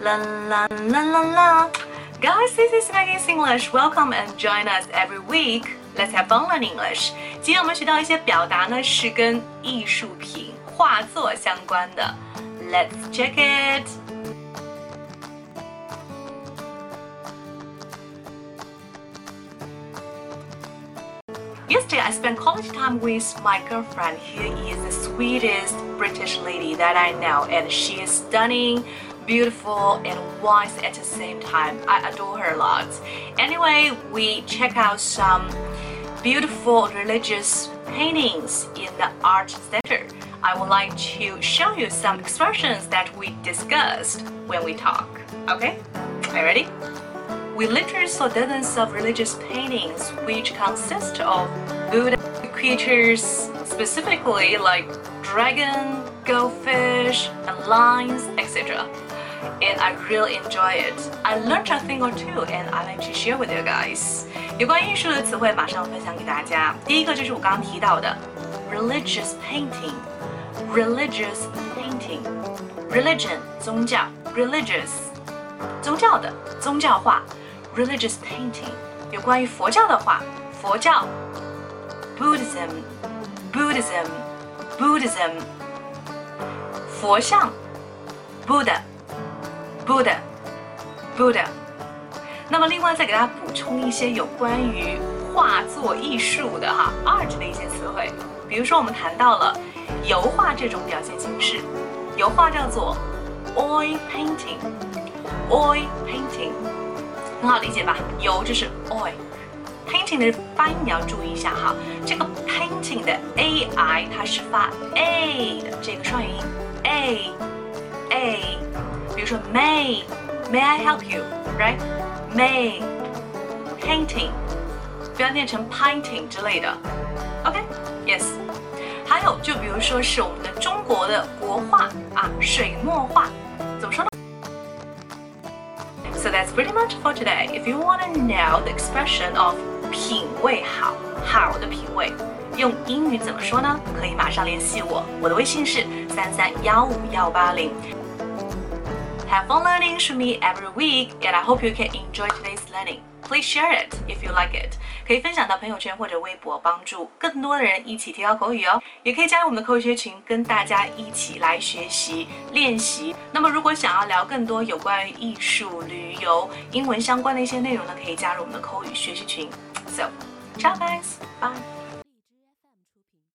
La la la la la. Guys, this is Maggie's English. Welcome and join us every week. Let's have fun learn English. 今天我们学到一些表达呢，是跟艺术品、画作相关的。Let's check it. Yesterday, I spent quality time with my girlfriend. He is the sweetest British lady that I know, and she is stunning, beautiful, and wise at the same time. I adore her a lot. Anyway, we check out some beautiful religious paintings in the art center. I would like to show you some expressions that we discussed when we talk. Okay? Are you ready? We literally saw dozens of religious paintings which consist of Buddha creatures, specifically like dragon, goldfish, and lions, etc And I really enjoy it. I learned a thing or two, and I like to share with you guys. 有关艺术的词汇，马上分享给大家。第一个就是我刚刚提到的 religious painting，religious painting，religion 宗教，religious 宗教的宗教画。religious painting，有关于佛教的话，佛教，Buddhism，Buddhism，Buddhism，佛像 Buddha，Buddha。那么另外再给大家补充一些有关于画作艺术的哈 art 的一些词汇，比如说我们谈到了油画这种表现形式，油画叫做 oil painting，oil painting。很好理解吧？油就是 oil，painting 的发音你要注意一下哈。这个 painting 的 a i 它是发 a 的这个双元音 a。比如说 may may I help you？right？may painting 不要念成 painting 之类的。OK？Yes。还有就比如说是我们的中国的国画啊，水墨画，怎么说呢？So that's pretty much for today. If you want to know the expression of 品味好，好的品味，用英语怎么说呢？可以马上联系我，我的微信是三三幺五幺八零。 Have fun learning with me every week, and I hope you can enjoy today's learning. Please share it if you like it. 可以分享到朋友圈或者微博，帮助更多的人一起提高口语哦。也可以加入我们的口语学群，跟大家一起来学习练习。那么，如果想要聊更多有关于艺术、旅游、英文相关的一些内容呢，可以加入我们的口语学习群。So, ciao guys, bye.